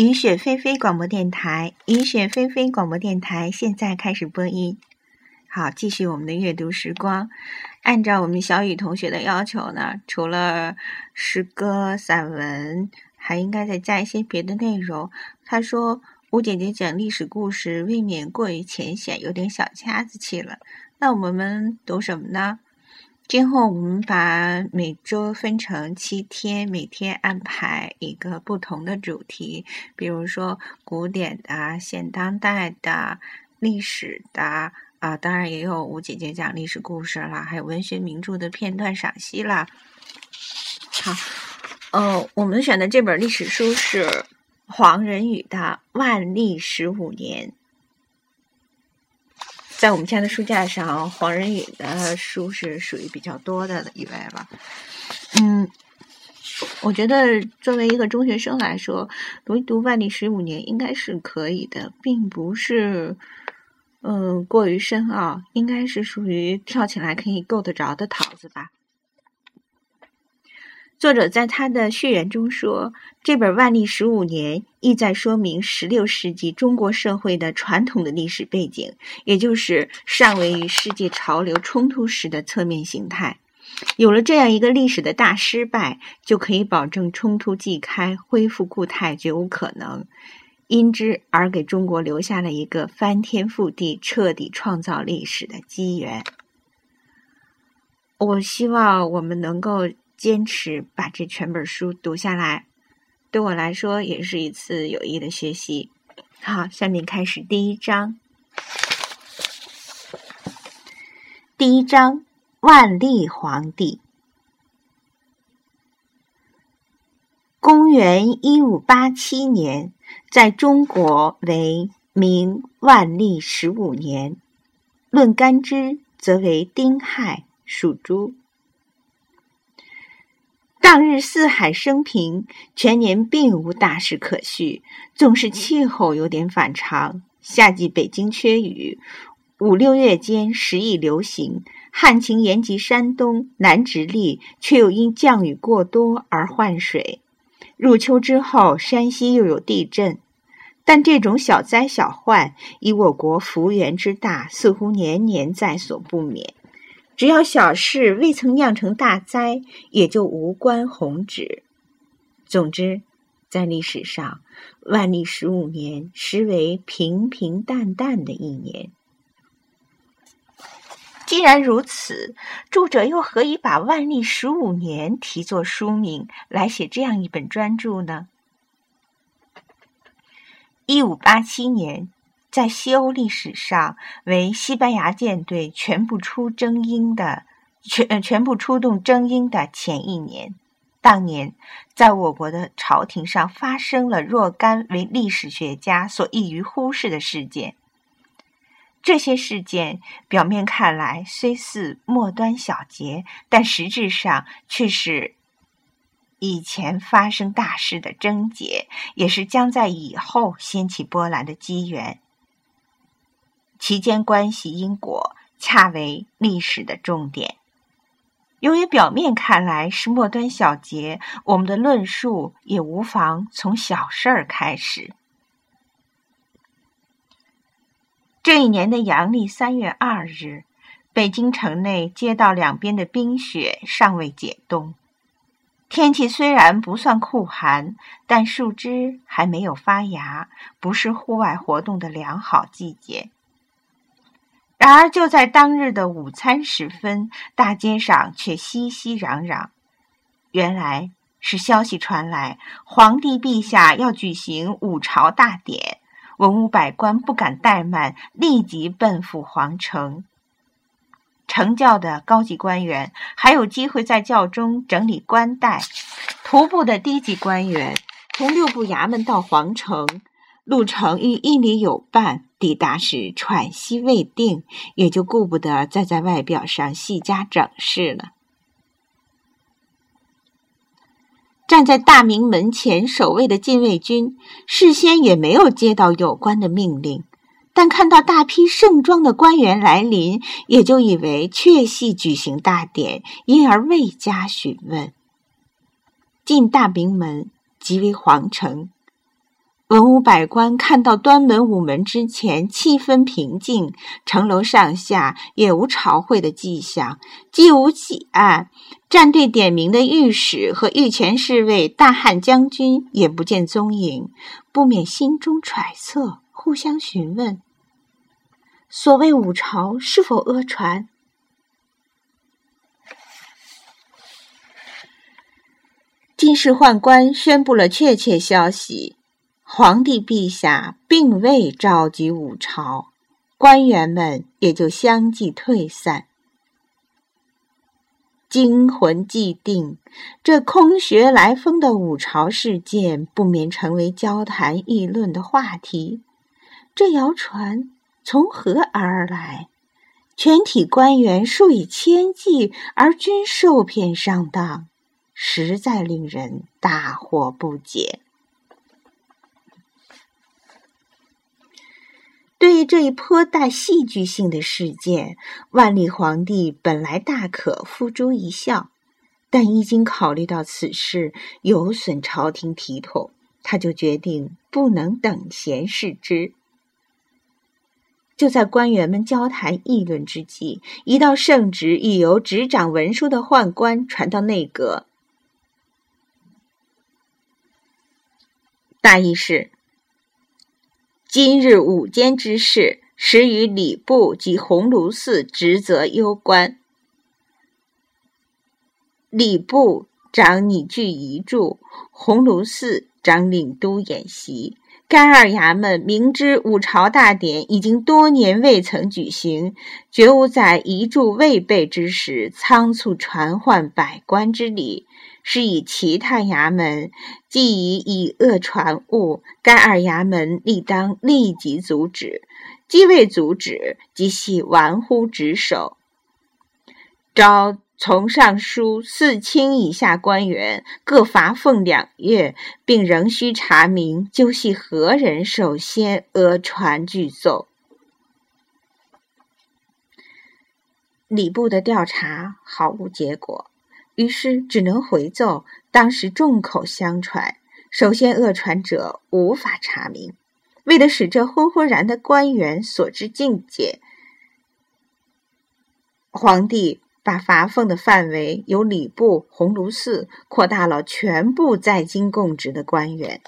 雨雪霏霏广播电台，雨雪霏霏广播电台现在开始播音。好，继续我们的阅读时光。按照我们小雨同学的要求呢，除了诗歌、散文，还应该再加一些别的内容。他说：“吴姐姐讲历史故事未免过于浅显，有点小家子气了。”那我们读什么呢？今后我们把每周分成七天，每天安排一个不同的主题，比如说古典的、现当代的、历史的啊，当然也有吴姐姐讲历史故事啦，还有文学名著的片段赏析啦。好，呃，我们选的这本历史书是黄仁宇的《万历十五年》。在我们家的书架上，黄仁宇的书是属于比较多的一位了。嗯，我觉得作为一个中学生来说，读一读《万历十五年》应该是可以的，并不是嗯过于深奥，应该是属于跳起来可以够得着的桃子吧。作者在他的序言中说：“这本《万历十五年》意在说明十六世纪中国社会的传统的历史背景，也就是尚未与世界潮流冲突时的侧面形态。有了这样一个历史的大失败，就可以保证冲突即开，恢复固态绝无可能。因之而给中国留下了一个翻天覆地、彻底创造历史的机缘。”我希望我们能够。坚持把这全本书读下来，对我来说也是一次有益的学习。好，下面开始第一章。第一章：万历皇帝。公元一五八七年，在中国为明万历十五年，论干支则为丁亥，属猪。当日四海升平，全年并无大事可叙。纵是气候有点反常，夏季北京缺雨，五六月间时易流行；旱情延及山东，南直隶，却又因降雨过多而患水。入秋之后，山西又有地震。但这种小灾小患，以我国幅员之大，似乎年年在所不免。只要小事未曾酿成大灾，也就无关宏旨。总之，在历史上，万历十五年实为平平淡淡的一年。既然如此，著者又何以把万历十五年题作书名，来写这样一本专著呢？一五八七年。在西欧历史上，为西班牙舰队全部出征英的全全部出动征英的前一年，当年在我国的朝廷上发生了若干为历史学家所易于忽视的事件。这些事件表面看来虽似末端小节，但实质上却是以前发生大事的症结，也是将在以后掀起波澜的机缘。其间关系因果，恰为历史的重点。由于表面看来是末端小节，我们的论述也无妨从小事儿开始。这一年的阳历三月二日，北京城内街道两边的冰雪尚未解冻，天气虽然不算酷寒，但树枝还没有发芽，不是户外活动的良好季节。然而，就在当日的午餐时分，大街上却熙熙攘攘。原来是消息传来，皇帝陛下要举行午朝大典，文武百官不敢怠慢，立即奔赴皇城。成教的高级官员还有机会在教中整理官带，徒步的低级官员从六部衙门到皇城。路程与一里有半，抵达时喘息未定，也就顾不得再在外表上细加整饰了。站在大明门前守卫的禁卫军，事先也没有接到有关的命令，但看到大批盛装的官员来临，也就以为确系举行大典，因而未加询问。进大明门即为皇城。文武百官看到端门午门之前气氛平静，城楼上下也无朝会的迹象，既无几案，战队点名的御史和御前侍卫大汉将军也不见踪影，不免心中揣测，互相询问：所谓五朝是否讹传？金世宦官宣布了确切消息。皇帝陛下并未召集五朝，官员们也就相继退散。惊魂既定，这空穴来风的五朝事件不免成为交谈议论的话题。这谣传从何而来？全体官员数以千计，而均受骗上当，实在令人大惑不解。对于这一颇带戏剧性的事件，万历皇帝本来大可付诸一笑，但一经考虑到此事有损朝廷体统，他就决定不能等闲视之。就在官员们交谈议论之际，一道圣旨已由执掌文书的宦官传到内阁，大意是。今日午间之事，实与礼部及鸿胪寺职责攸关。礼部长拟具遗著，鸿胪寺长领都演习。该二衙门明知五朝大典已经多年未曾举行，绝无在遗著未备之时仓促传唤百官之理。是以其他衙门既已以恶传物，该二衙门立当立即阻止；既未阻止，即系玩忽职守。召从尚书、四卿以下官员各罚俸两月，并仍需查明究系何人首先讹传具奏。礼部的调查毫无结果。于是只能回奏，当时众口相传，首先恶传者无法查明。为了使这昏昏然的官员所知境界，皇帝把罚俸的范围由礼部、鸿胪寺扩大了全部在京供职的官员。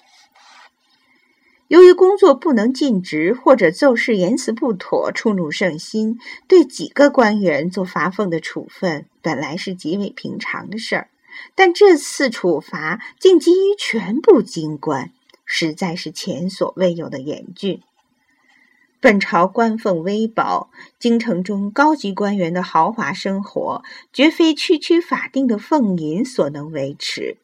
由于工作不能尽职，或者奏事言辞不妥，触怒圣心，对几个官员做罚俸的处分，本来是极为平常的事儿。但这次处罚竟基于全部京官，实在是前所未有的严峻。本朝官俸微薄，京城中高级官员的豪华生活，绝非区区法定的俸银所能维持。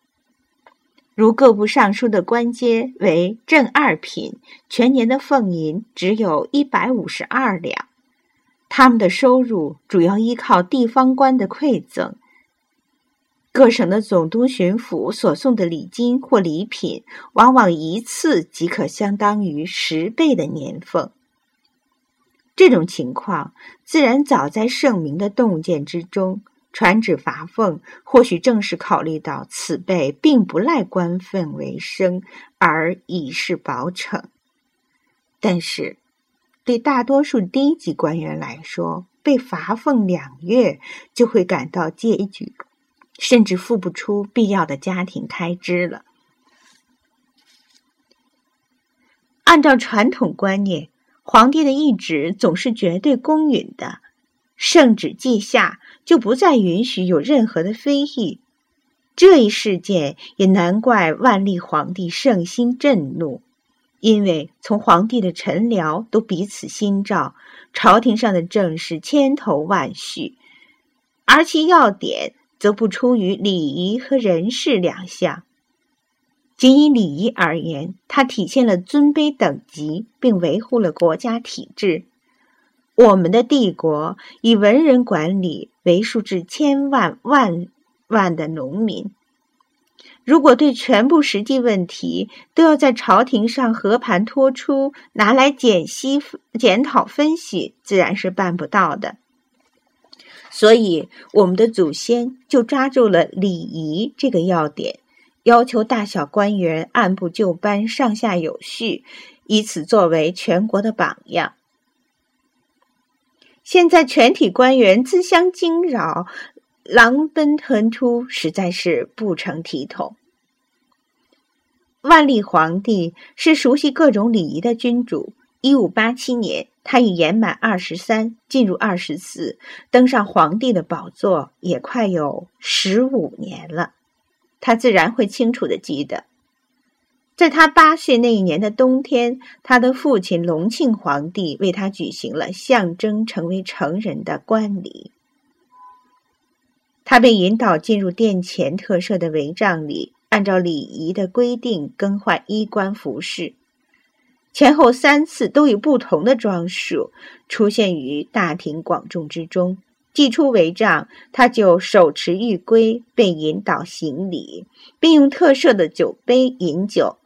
如各部尚书的官阶为正二品，全年的俸银只有一百五十二两。他们的收入主要依靠地方官的馈赠。各省的总督、巡抚所送的礼金或礼品，往往一次即可相当于十倍的年俸。这种情况自然早在圣明的洞见之中。传旨罚俸，或许正是考虑到此辈并不赖官份为生，而以示保惩。但是，对大多数低级官员来说，被罚俸两月就会感到拮据，甚至付不出必要的家庭开支了。按照传统观念，皇帝的懿旨总是绝对公允的。圣旨记下，就不再允许有任何的非议。这一事件也难怪万历皇帝圣心震怒，因为从皇帝的臣僚都彼此心照，朝廷上的政事千头万绪，而其要点则不出于礼仪和人事两项。仅以礼仪而言，它体现了尊卑等级，并维护了国家体制。我们的帝国以文人管理，为数至千万万万的农民。如果对全部实际问题都要在朝廷上和盘托出，拿来检析、检讨、分析，自然是办不到的。所以，我们的祖先就抓住了礼仪这个要点，要求大小官员按部就班、上下有序，以此作为全国的榜样。现在全体官员自相惊扰，狼奔豚突，实在是不成体统。万历皇帝是熟悉各种礼仪的君主。一五八七年，他已年满二十三，进入二十四，登上皇帝的宝座也快有十五年了。他自然会清楚的记得，在他八岁那一年的冬天，他的父亲隆庆皇帝为他举行了象征成为成人的冠礼。他被引导进入殿前特设的帷帐里。按照礼仪的规定更换衣冠服饰，前后三次都以不同的装束出现于大庭广众之中。祭出帷帐，他就手持玉圭，被引导行礼，并用特设的酒杯饮酒。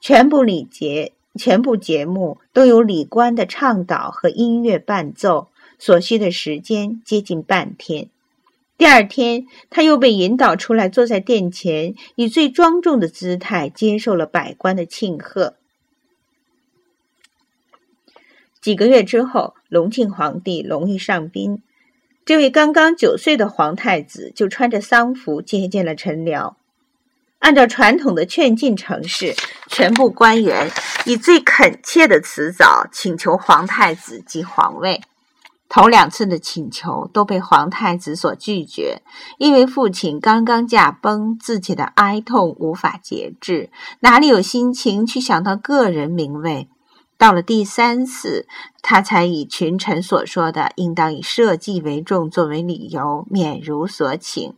全部礼节、全部节目都有礼官的倡导和音乐伴奏，所需的时间接近半天。第二天，他又被引导出来，坐在殿前，以最庄重的姿态接受了百官的庆贺。几个月之后，隆庆皇帝隆裕上宾，这位刚刚九岁的皇太子就穿着丧服接见了陈辽。按照传统的劝进程式，全部官员以最恳切的辞藻请求皇太子即皇位。头两次的请求都被皇太子所拒绝，因为父亲刚刚驾崩，自己的哀痛无法节制，哪里有心情去想到个人名位？到了第三次，他才以群臣所说的应当以社稷为重作为理由，免如所请。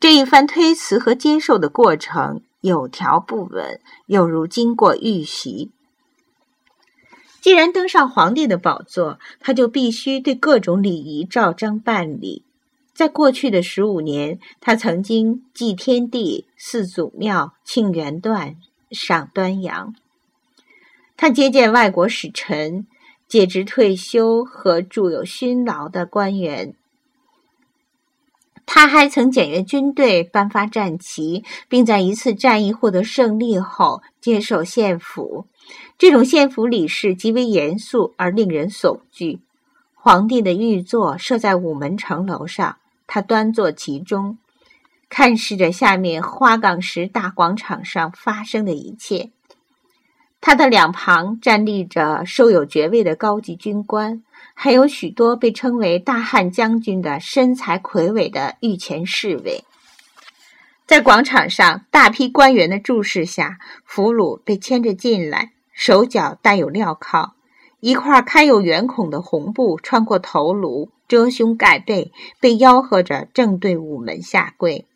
这一番推辞和接受的过程有条不紊，有如经过预习。既然登上皇帝的宝座，他就必须对各种礼仪照章办理。在过去的十五年，他曾经祭天地、祀祖庙、庆元旦、赏端阳。他接见外国使臣、解职退休和著有勋劳的官员。他还曾检阅军队、颁发战旗，并在一次战役获得胜利后接受献俘。这种献俘礼式极为严肃而令人悚惧。皇帝的御座设在午门城楼上，他端坐其中，看视着下面花岗石大广场上发生的一切。他的两旁站立着收有爵位的高级军官，还有许多被称为大汉将军的身材魁伟的御前侍卫。在广场上，大批官员的注视下，俘虏被牵着进来。手脚带有镣铐，一块开有圆孔的红布穿过头颅，遮胸盖背，被吆喝着正对午门下跪。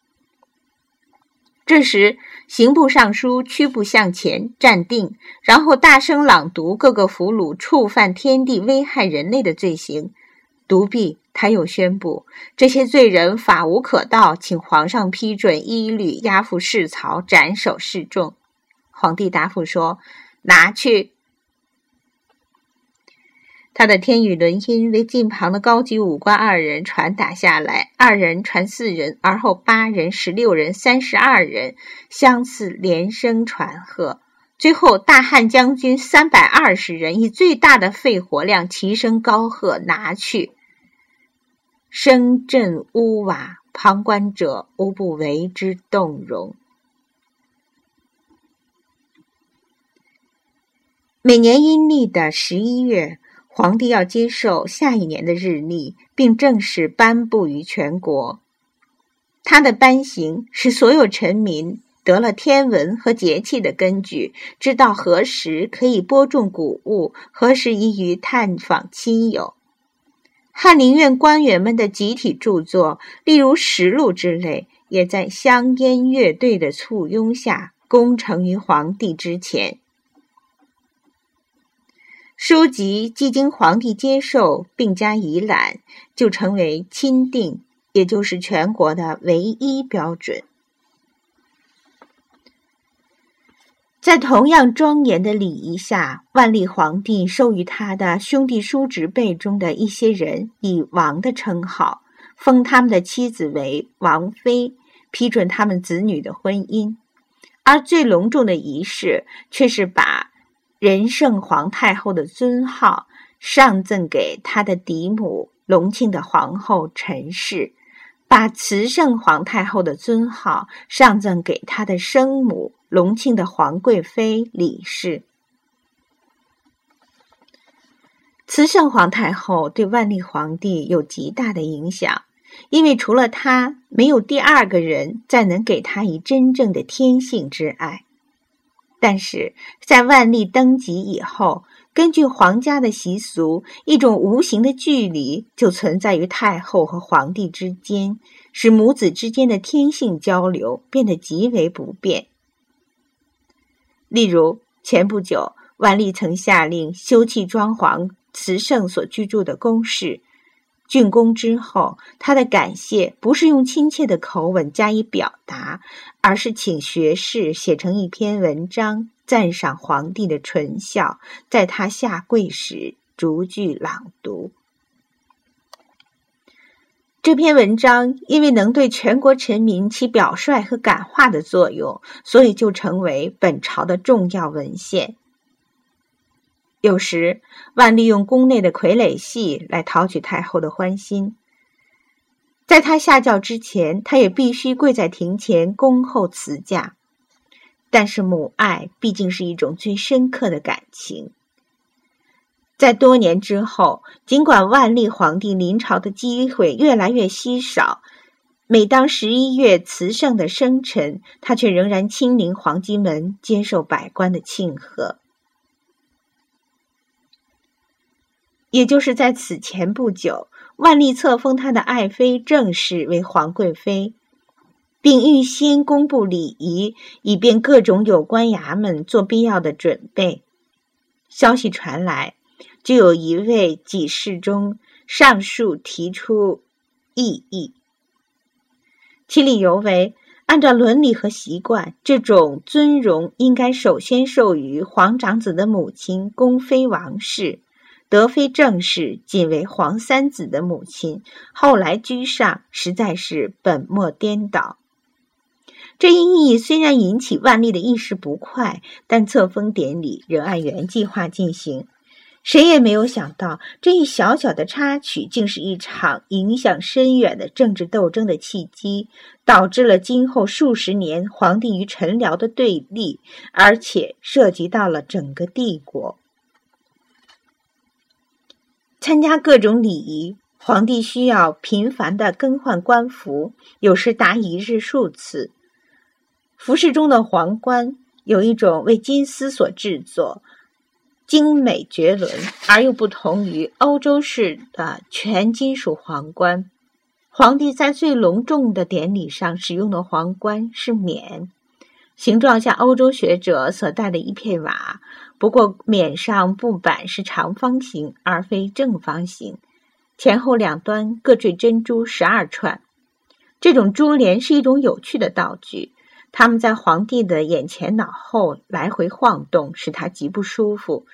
这时，刑部尚书屈步向前站定，然后大声朗读各个俘虏触犯天地、危害人类的罪行。独臂，他又宣布这些罪人法无可道，请皇上批准一律押赴市曹斩首示众。皇帝答复说。拿去！他的天语轮音为近旁的高级武官二人传达下来，二人传四人，而后八人、十六人、三十二人相次连声传贺。最后，大汉将军三百二十人以最大的肺活量齐声高喝：“拿去！”声震屋瓦，旁观者无不为之动容。每年阴历的十一月，皇帝要接受下一年的日历，并正式颁布于全国。他的颁行使所有臣民得了天文和节气的根据，知道何时可以播种谷物，何时宜于探访亲友。翰林院官员们的集体著作，例如实录之类，也在香烟乐队的簇拥下，功成于皇帝之前。书籍既经皇帝接受并加以览，就成为钦定，也就是全国的唯一标准。在同样庄严的礼仪下，万历皇帝授予他的兄弟叔侄辈中的一些人以“王”的称号，封他们的妻子为王妃，批准他们子女的婚姻，而最隆重的仪式却是把仁圣皇太后的尊号上赠给他的嫡母隆庆的皇后陈氏，把慈圣皇太后的尊号上赠给他的生母隆庆的皇贵妃李氏。慈圣皇太后对万历皇帝有极大的影响，因为除了她，没有第二个人再能给他以真正的天性之爱。但是在万历登基以后，根据皇家的习俗，一种无形的距离就存在于太后和皇帝之间，使母子之间的天性交流变得极为不便。例如，前不久，万历曾下令修葺装潢。慈圣所居住的宫室竣工之后，他的感谢不是用亲切的口吻加以表达，而是请学士写成一篇文章，赞赏皇帝的纯孝，在他下跪时逐句朗读。这篇文章因为能对全国臣民起表率和感化的作用，所以就成为本朝的重要文献。有时，万利用宫内的傀儡戏来讨取太后的欢心。在他下轿之前，他也必须跪在庭前恭候辞驾。但是，母爱毕竟是一种最深刻的感情。在多年之后，尽管万历皇帝临朝的机会越来越稀少，每当十一月慈圣的生辰，他却仍然亲临皇极门接受百官的庆贺。也就是在此前不久，万历册封他的爱妃郑氏为皇贵妃，并预先公布礼仪，以便各种有关衙门做必要的准备。消息传来，就有一位给事中上述提出异议，其理由为：按照伦理和习惯，这种尊荣应该首先授予皇长子的母亲宫妃王氏。德妃正室仅为皇三子的母亲，后来居上，实在是本末颠倒。这一议虽然引起万历的一时不快，但册封典礼仍按原计划进行。谁也没有想到，这一小小的插曲，竟是一场影响深远的政治斗争的契机，导致了今后数十年皇帝与臣僚的对立，而且涉及到了整个帝国。参加各种礼仪，皇帝需要频繁的更换官服，有时达一日数次。服饰中的皇冠有一种为金丝所制作，精美绝伦，而又不同于欧洲式的全金属皇冠。皇帝在最隆重的典礼上使用的皇冠是冕。形状像欧洲学者所戴的一片瓦，不过冕上布板是长方形而非正方形，前后两端各缀珍珠十二串。这种珠帘是一种有趣的道具，它们在皇帝的眼前脑后来回晃动，使他极不舒服。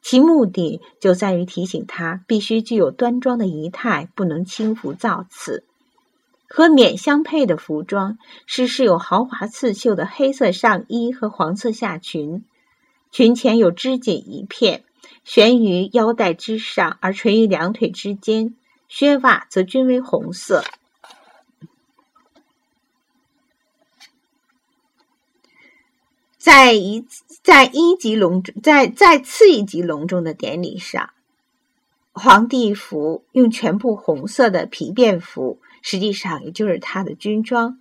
其目的就在于提醒他必须具有端庄的仪态，不能轻浮造次。和冕相配的服装是饰有豪华刺绣的黑色上衣和黄色下裙，裙前有织锦一片，悬于腰带之上而垂于两腿之间。靴袜则均为红色。在一在一级隆重，在在次一级隆重的典礼上，皇帝服用全部红色的皮便服。实际上，也就是他的军装，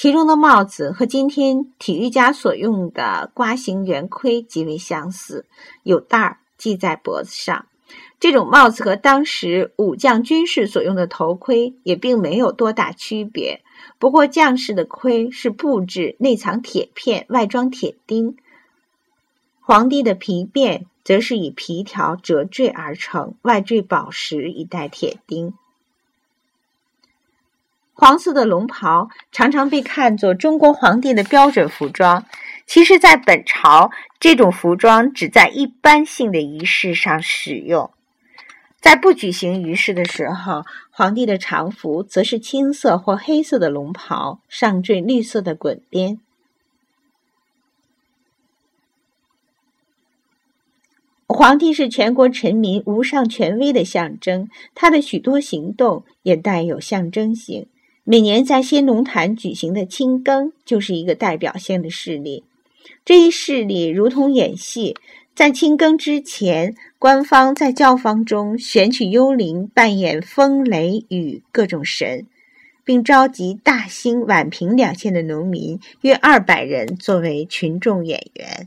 其中的帽子和今天体育家所用的瓜形圆盔极为相似，有带儿系在脖子上。这种帽子和当时武将军士所用的头盔也并没有多大区别。不过，将士的盔是布制，内藏铁片，外装铁钉；皇帝的皮鞭则是以皮条折坠而成，外缀宝石以带铁钉。黄色的龙袍常常被看作中国皇帝的标准服装，其实，在本朝，这种服装只在一般性的仪式上使用。在不举行仪式的时候，皇帝的常服则是青色或黑色的龙袍，上缀绿色的滚边。皇帝是全国臣民无上权威的象征，他的许多行动也带有象征性。每年在先龙坛举行的清更，就是一个代表性的事例。这一事例如同演戏。在清更之前，官方在教坊中选取幽灵扮演风、雷、雨各种神，并召集大兴、宛平两县的农民约二百人作为群众演员。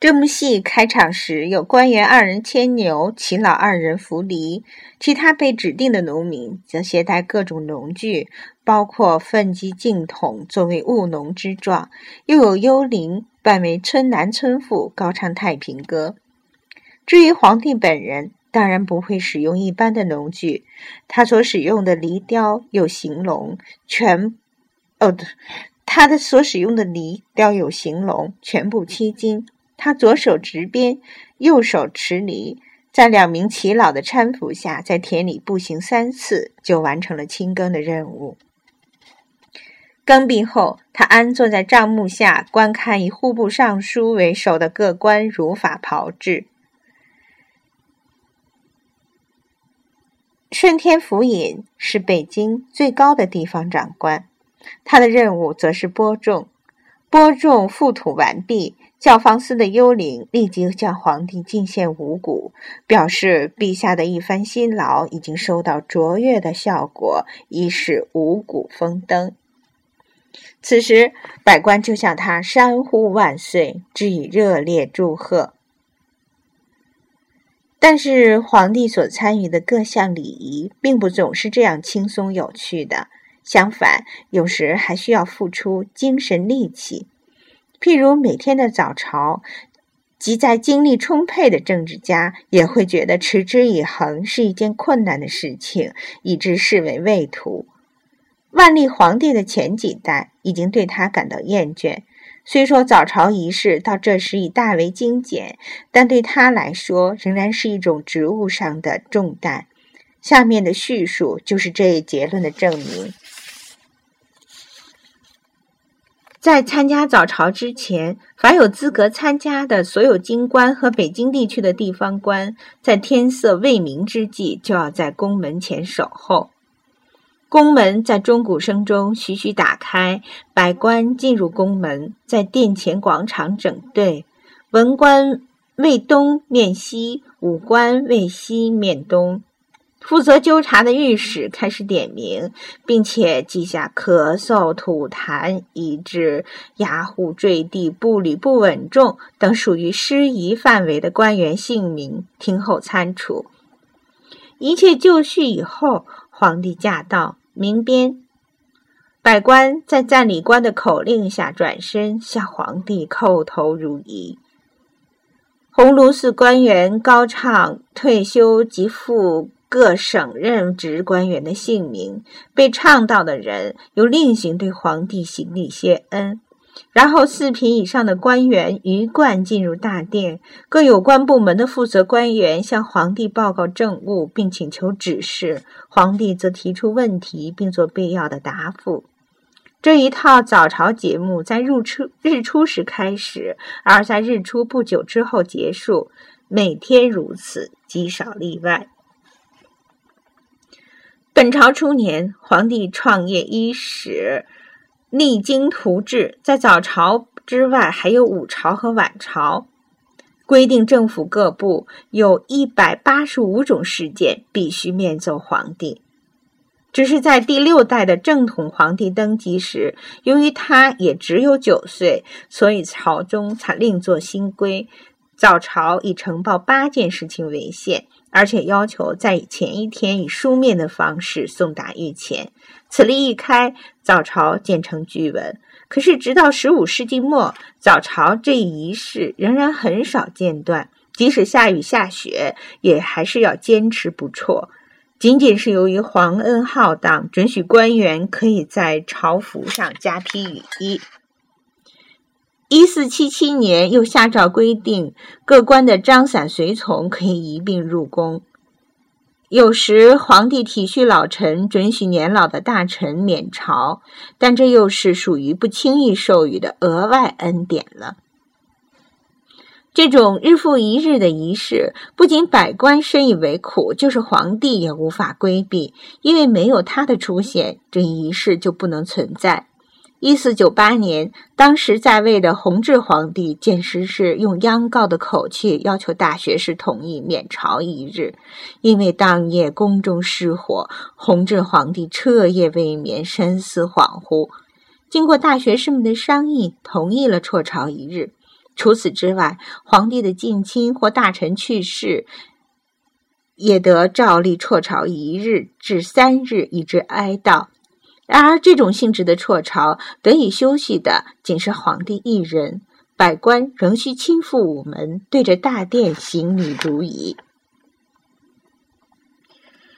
这幕戏开场时，有官员二人牵牛，秦老二人扶犁，其他被指定的农民则携带各种农具，包括粪箕、净桶，作为务农之状。又有幽灵扮为村男村妇，高唱太平歌。至于皇帝本人，当然不会使用一般的农具，他所使用的犁雕有行龙，全哦，他的所使用的犁雕有行龙，全部漆金。他左手执鞭，右手持犁，在两名耆老的搀扶下，在田里步行三次，就完成了清耕的任务。耕毕后，他安坐在帐幕下，观看以户部尚书为首的各官如法炮制。顺天府尹是北京最高的地方长官，他的任务则是播种。播种覆土完毕。教坊司的幽灵立即向皇帝进献五谷，表示陛下的一番辛劳已经收到卓越的效果，已使五谷丰登。此时，百官就向他山呼万岁，致以热烈祝贺。但是，皇帝所参与的各项礼仪并不总是这样轻松有趣的，相反，有时还需要付出精神力气。譬如每天的早朝，即在精力充沛的政治家也会觉得持之以恒是一件困难的事情，以致视为畏途。万历皇帝的前几代已经对他感到厌倦。虽说早朝仪式到这时已大为精简，但对他来说仍然是一种职务上的重担。下面的叙述就是这一结论的证明。在参加早朝之前，凡有资格参加的所有京官和北京地区的地方官，在天色未明之际，就要在宫门前守候。宫门在钟鼓声中徐徐打开，百官进入宫门，在殿前广场整队，文官为东面西，武官为西面东。负责纠察的御史开始点名，并且记下咳嗽、吐痰，以致牙虎坠地、步履不稳重等属于失仪范围的官员姓名，听候参处。一切就绪以后，皇帝驾到，鸣鞭，百官在赞礼官的口令下转身向皇帝叩头如仪。鸿胪寺官员高唱退休及赴。各省任职官员的姓名被唱到的人，又另行对皇帝行礼谢恩。然后，四品以上的官员鱼贯进入大殿，各有关部门的负责官员向皇帝报告政务，并请求指示。皇帝则提出问题，并做必要的答复。这一套早朝节目在日出日出时开始，而在日出不久之后结束，每天如此，极少例外。本朝初年，皇帝创业伊始，励精图治。在早朝之外，还有午朝和晚朝。规定政府各部有一百八十五种事件必须面奏皇帝。只是在第六代的正统皇帝登基时，由于他也只有九岁，所以朝中才另作新规：早朝以呈报八件事情为限。而且要求在前一天以书面的方式送达御前。此例一开，早朝渐成据闻。可是，直到十五世纪末，早朝这一仪式仍然很少间断，即使下雨下雪，也还是要坚持不辍。仅仅是由于皇恩浩荡，准许官员可以在朝服上加披雨衣。一四七七年，又下诏规定，各官的张散随从可以一并入宫。有时皇帝体恤老臣，准许年老的大臣免朝，但这又是属于不轻易授予的额外恩典了。这种日复一日的仪式，不仅百官深以为苦，就是皇帝也无法规避，因为没有他的出现，这仪式就不能存在。一四九八年，当时在位的弘治皇帝简直是用央告的口气要求大学士同意免朝一日，因为当夜宫中失火，弘治皇帝彻夜未眠，深思恍惚。经过大学士们的商议，同意了辍朝一日。除此之外，皇帝的近亲或大臣去世，也得照例辍朝一日至三日，以致哀悼。然而，这种性质的辍朝得以休息的仅是皇帝一人，百官仍需亲赴午门，对着大殿行礼如仪。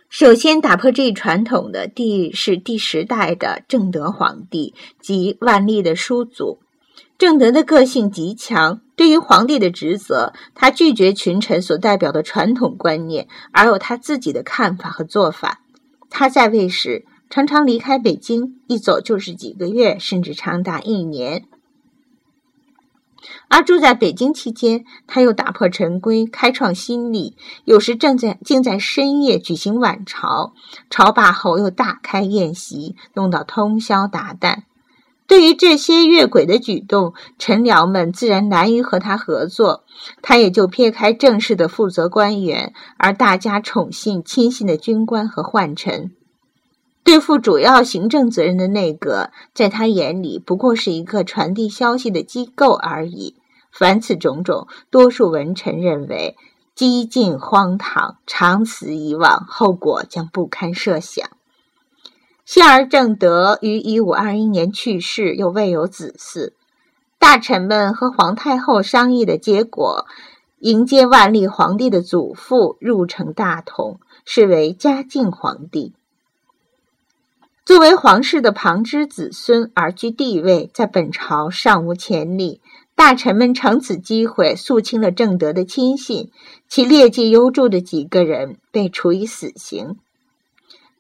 首先打破这一传统的，第是第十代的正德皇帝，即万历的叔祖。正德的个性极强，对于皇帝的职责，他拒绝群臣所代表的传统观念，而有他自己的看法和做法。他在位时。常常离开北京，一走就是几个月，甚至长达一年。而住在北京期间，他又打破陈规，开创新例。有时正在竟在深夜举行晚朝，朝罢后又大开宴席，弄到通宵达旦。对于这些越轨的举动，臣僚们自然难于和他合作，他也就撇开正式的负责官员，而大家宠信亲信的军官和宦臣。对负主要行政责任的内阁，在他眼里不过是一个传递消息的机构而已。凡此种种，多数文臣认为激进荒唐，长此以往，后果将不堪设想。幸而正德于一五二一年去世，又未有子嗣。大臣们和皇太后商议的结果，迎接万历皇帝的祖父入城大统，是为嘉靖皇帝。作为皇室的旁支子孙而居地位，在本朝尚无前例。大臣们乘此机会肃清了正德的亲信，其劣迹优著的几个人被处以死刑。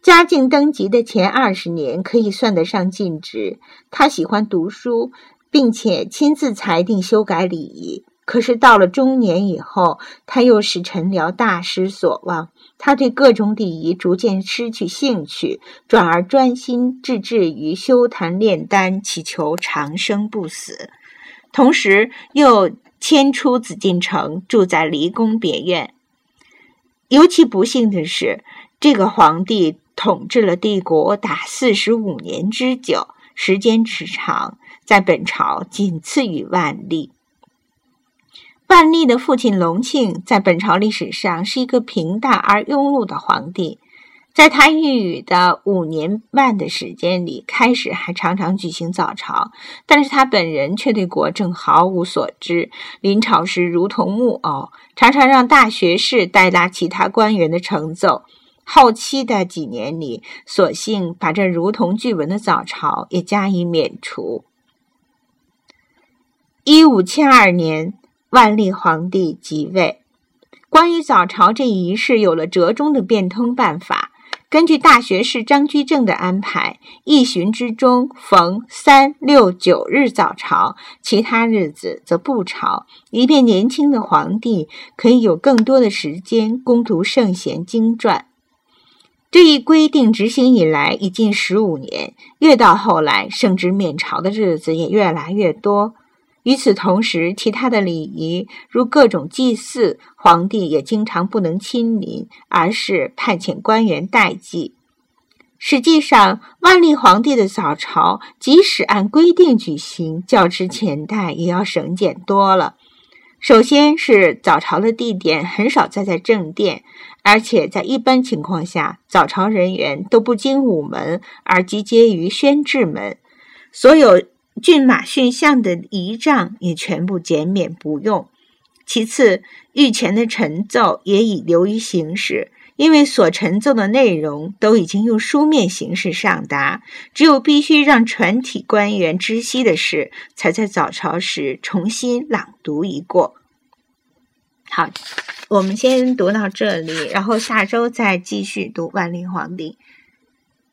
嘉靖登基的前二十年可以算得上尽职，他喜欢读书，并且亲自裁定修改礼仪。可是到了中年以后，他又使臣僚大失所望。他对各种礼仪逐渐失去兴趣，转而专心致志于修坛炼丹，祈求长生不死。同时，又迁出紫禁城，住在离宫别院。尤其不幸的是，这个皇帝统治了帝国达四十五年之久，时间之长，在本朝仅次于万历。万历的父亲隆庆在本朝历史上是一个平淡而庸碌的皇帝，在他御宇的五年半的时间里，开始还常常举行早朝，但是他本人却对国政毫无所知，临朝时如同木偶，常常让大学士代答其他官员的呈奏。后期的几年里，索性把这如同巨文的早朝也加以免除。一五七二年。万历皇帝即位，关于早朝这一仪式有了折中的变通办法。根据大学士张居正的安排，一旬之中逢三、六、九日早朝，其他日子则不朝，以便年轻的皇帝可以有更多的时间攻读圣贤经传。这一规定执行以来已近十五年，越到后来，圣旨免朝的日子也越来越多。与此同时，其他的礼仪，如各种祭祀，皇帝也经常不能亲临，而是派遣官员代祭。实际上，万历皇帝的早朝，即使按规定举行，较之前代也要省俭多了。首先是早朝的地点很少再在正殿，而且在一般情况下，早朝人员都不经午门而集结于宣制门，所有。骏马驯象的仪仗也全部减免不用。其次，御前的陈奏也已流于形式，因为所陈奏的内容都已经用书面形式上达，只有必须让全体官员知悉的事，才在早朝时重新朗读一过。好，我们先读到这里，然后下周再继续读万历皇帝。